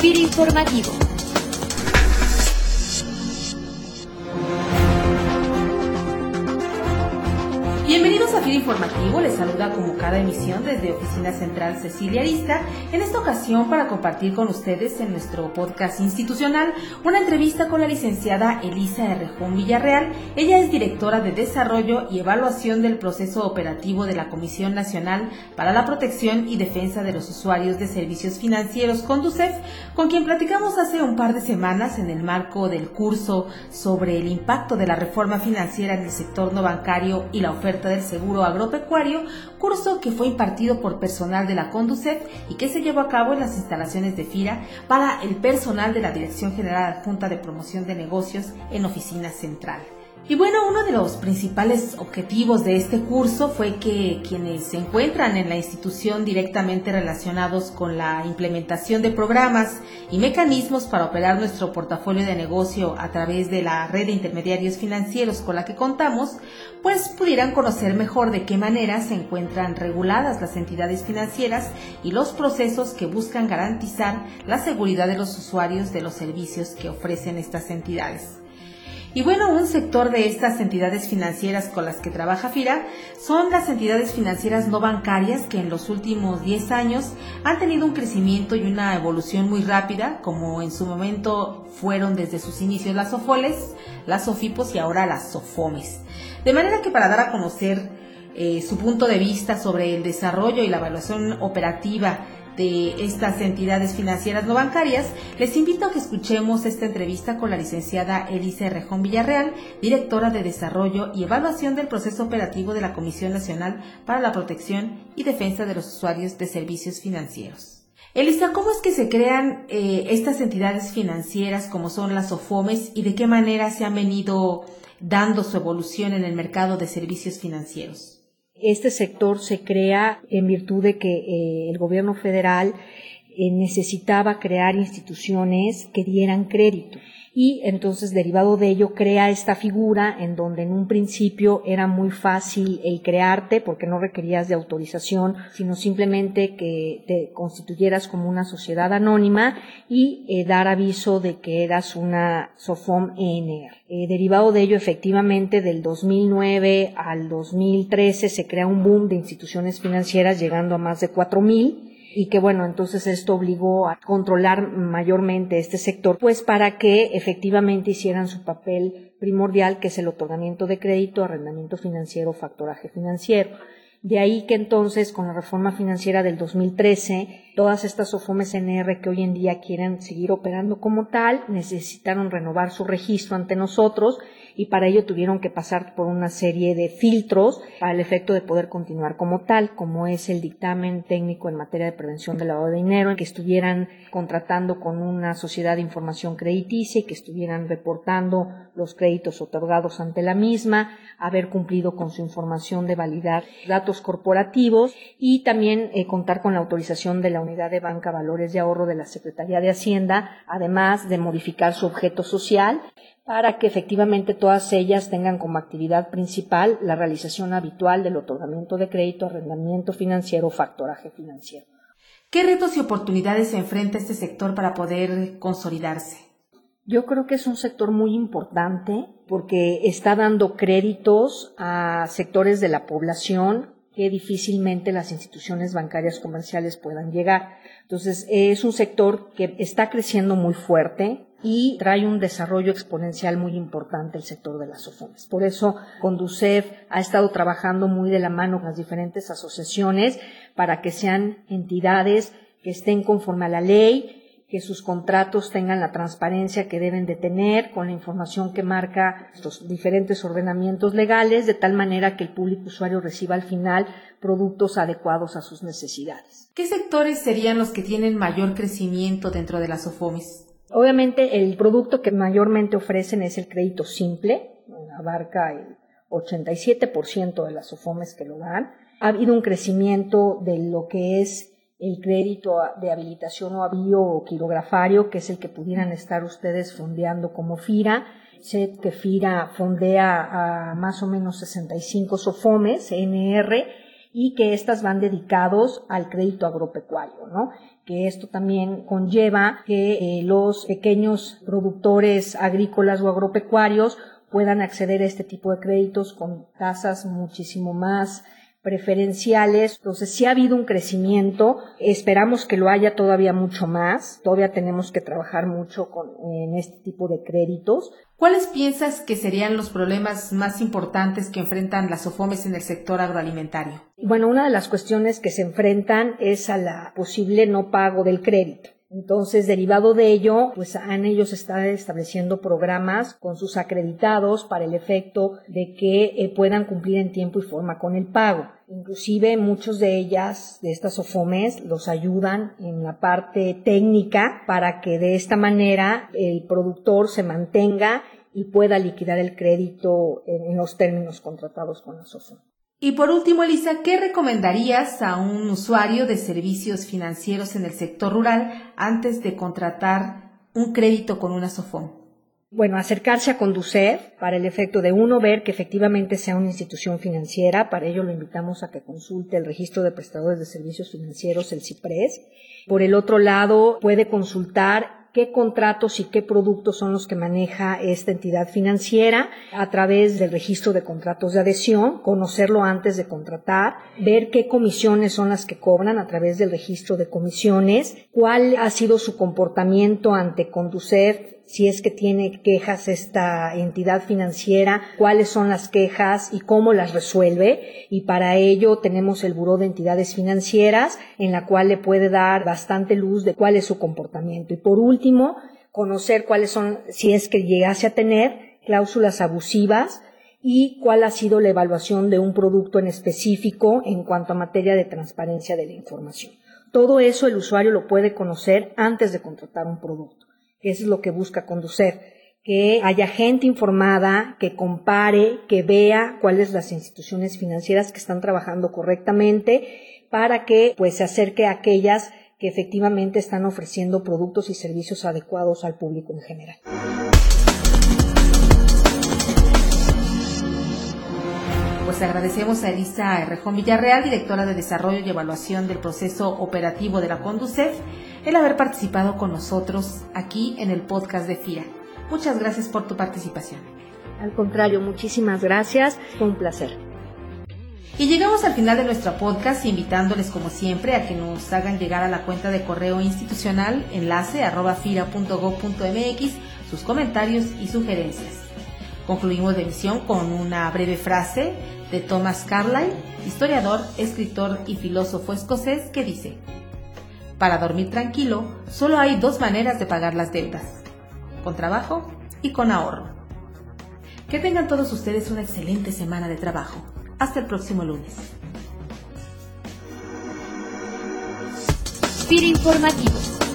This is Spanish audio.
FIRA Informativo. A FIRA Informativo, les saluda como cada emisión desde Oficina Central Cecilia Arista, en esta ocasión para compartir con ustedes en nuestro podcast institucional una entrevista con la licenciada Elisa Errejón Villarreal. Ella es directora de Desarrollo y Evaluación del Proceso Operativo de la Comisión Nacional para la Protección y Defensa de los Usuarios de Servicios Financieros, CONDUCEF, con quien platicamos hace un par de semanas en el marco del curso sobre el impacto de la reforma financiera en el sector no bancario y la oferta del seguro agropecuario, curso que fue impartido por personal de la Conducef y que se llevó a cabo en las instalaciones de FIRA para el personal de la Dirección General Adjunta de Promoción de Negocios en Oficina Central. Y bueno, uno de los principales objetivos de este curso fue que quienes se encuentran en la institución directamente relacionados con la implementación de programas y mecanismos para operar nuestro portafolio de negocio a través de la red de intermediarios financieros con la que contamos, pues pudieran conocer mejor de qué manera se encuentran reguladas las entidades financieras y los procesos que buscan garantizar la seguridad de los usuarios de los servicios que ofrecen estas entidades. Y bueno, un sector de estas entidades financieras con las que trabaja FIRA son las entidades financieras no bancarias que en los últimos 10 años han tenido un crecimiento y una evolución muy rápida, como en su momento fueron desde sus inicios las SOFOLES, las SOFIPOS y ahora las SOFOMES. De manera que para dar a conocer eh, su punto de vista sobre el desarrollo y la evaluación operativa de estas entidades financieras no bancarias, les invito a que escuchemos esta entrevista con la licenciada Elisa Rejón Villarreal, directora de Desarrollo y Evaluación del Proceso Operativo de la Comisión Nacional para la Protección y Defensa de los Usuarios de Servicios Financieros. Elisa, ¿cómo es que se crean eh, estas entidades financieras como son las OFOMES y de qué manera se han venido dando su evolución en el mercado de servicios financieros? Este sector se crea en virtud de que eh, el gobierno federal necesitaba crear instituciones que dieran crédito y entonces derivado de ello crea esta figura en donde en un principio era muy fácil el crearte porque no requerías de autorización, sino simplemente que te constituyeras como una sociedad anónima y eh, dar aviso de que eras una SOFOM ENR. Eh, derivado de ello, efectivamente, del 2009 al 2013 se crea un boom de instituciones financieras llegando a más de 4.000 y que bueno, entonces esto obligó a controlar mayormente este sector, pues para que efectivamente hicieran su papel primordial, que es el otorgamiento de crédito, arrendamiento financiero, factoraje financiero. De ahí que entonces, con la reforma financiera del 2013, todas estas OFOMES NR que hoy en día quieren seguir operando como tal, necesitaron renovar su registro ante nosotros y para ello tuvieron que pasar por una serie de filtros el efecto de poder continuar como tal, como es el dictamen técnico en materia de prevención del lavado de dinero, en que estuvieran contratando con una sociedad de información crediticia y que estuvieran reportando los créditos otorgados ante la misma, haber cumplido con su información de validar datos corporativos y también eh, contar con la autorización de la Unidad de Banca Valores de Ahorro de la Secretaría de Hacienda, además de modificar su objeto social para que efectivamente todas ellas tengan como actividad principal la realización habitual del otorgamiento de crédito, arrendamiento financiero o factoraje financiero. ¿Qué retos y oportunidades se enfrenta este sector para poder consolidarse? Yo creo que es un sector muy importante porque está dando créditos a sectores de la población que difícilmente las instituciones bancarias comerciales puedan llegar. Entonces, es un sector que está creciendo muy fuerte, y trae un desarrollo exponencial muy importante el sector de las OFOMES. Por eso, Conducef ha estado trabajando muy de la mano con las diferentes asociaciones para que sean entidades que estén conforme a la ley, que sus contratos tengan la transparencia que deben de tener con la información que marca estos diferentes ordenamientos legales, de tal manera que el público usuario reciba al final productos adecuados a sus necesidades. ¿Qué sectores serían los que tienen mayor crecimiento dentro de las OFOMES? Obviamente el producto que mayormente ofrecen es el crédito simple, abarca el 87% de las OFOMES que lo dan. Ha habido un crecimiento de lo que es el crédito de habilitación o avío o quirografario, que es el que pudieran estar ustedes fondeando como FIRA. Sé que FIRA fondea a más o menos 65 SOFOMES, NR, y que éstas van dedicados al crédito agropecuario, ¿no? que esto también conlleva que eh, los pequeños productores agrícolas o agropecuarios puedan acceder a este tipo de créditos con tasas muchísimo más preferenciales. Entonces, sí ha habido un crecimiento. Esperamos que lo haya todavía mucho más. Todavía tenemos que trabajar mucho con, en este tipo de créditos. ¿Cuáles piensas que serían los problemas más importantes que enfrentan las OFOMES en el sector agroalimentario? Bueno, una de las cuestiones que se enfrentan es a la posible no pago del crédito. Entonces, derivado de ello, pues han ellos están estableciendo programas con sus acreditados para el efecto de que eh, puedan cumplir en tiempo y forma con el pago. Inclusive muchos de ellas, de estas OFOMES, los ayudan en la parte técnica para que de esta manera el productor se mantenga y pueda liquidar el crédito en, los términos contratados con las OFOMES. Y por último, Elisa, ¿qué recomendarías a un usuario de servicios financieros en el sector rural antes de contratar un crédito con una SOFOM? Bueno, acercarse a Conducef para el efecto de uno ver que efectivamente sea una institución financiera. Para ello lo invitamos a que consulte el registro de prestadores de servicios financieros, el CIPRES. Por el otro lado, puede consultar qué contratos y qué productos son los que maneja esta entidad financiera a través del registro de contratos de adhesión, conocerlo antes de contratar, ver qué comisiones son las que cobran a través del registro de comisiones, cuál ha sido su comportamiento ante Conducef si es que tiene quejas esta entidad financiera, cuáles son las quejas y cómo las resuelve. Y para ello tenemos el Buró de Entidades Financieras, en la cual le puede dar bastante luz de cuál es su comportamiento. Y por último, conocer cuáles son, si es que llegase a tener cláusulas abusivas y cuál ha sido la evaluación de un producto en específico en cuanto a materia de transparencia de la información. Todo eso el usuario lo puede conocer antes de contratar un producto eso es lo que busca conducir, que haya gente informada, que compare, que vea cuáles las instituciones financieras que están trabajando correctamente para que pues se acerque a aquellas que efectivamente están ofreciendo productos y servicios adecuados al público en general. Pues agradecemos a Elisa Rejón Villarreal, directora de Desarrollo y Evaluación del Proceso Operativo de la Conducef, el haber participado con nosotros aquí en el podcast de FIRA. Muchas gracias por tu participación. Al contrario, muchísimas gracias. Fue un placer. Y llegamos al final de nuestro podcast invitándoles como siempre a que nos hagan llegar a la cuenta de correo institucional enlace arroba sus comentarios y sugerencias. Concluimos la emisión con una breve frase de Thomas Carlyle, historiador, escritor y filósofo escocés, que dice, para dormir tranquilo, solo hay dos maneras de pagar las deudas, con trabajo y con ahorro. Que tengan todos ustedes una excelente semana de trabajo. Hasta el próximo lunes. FIR Informativos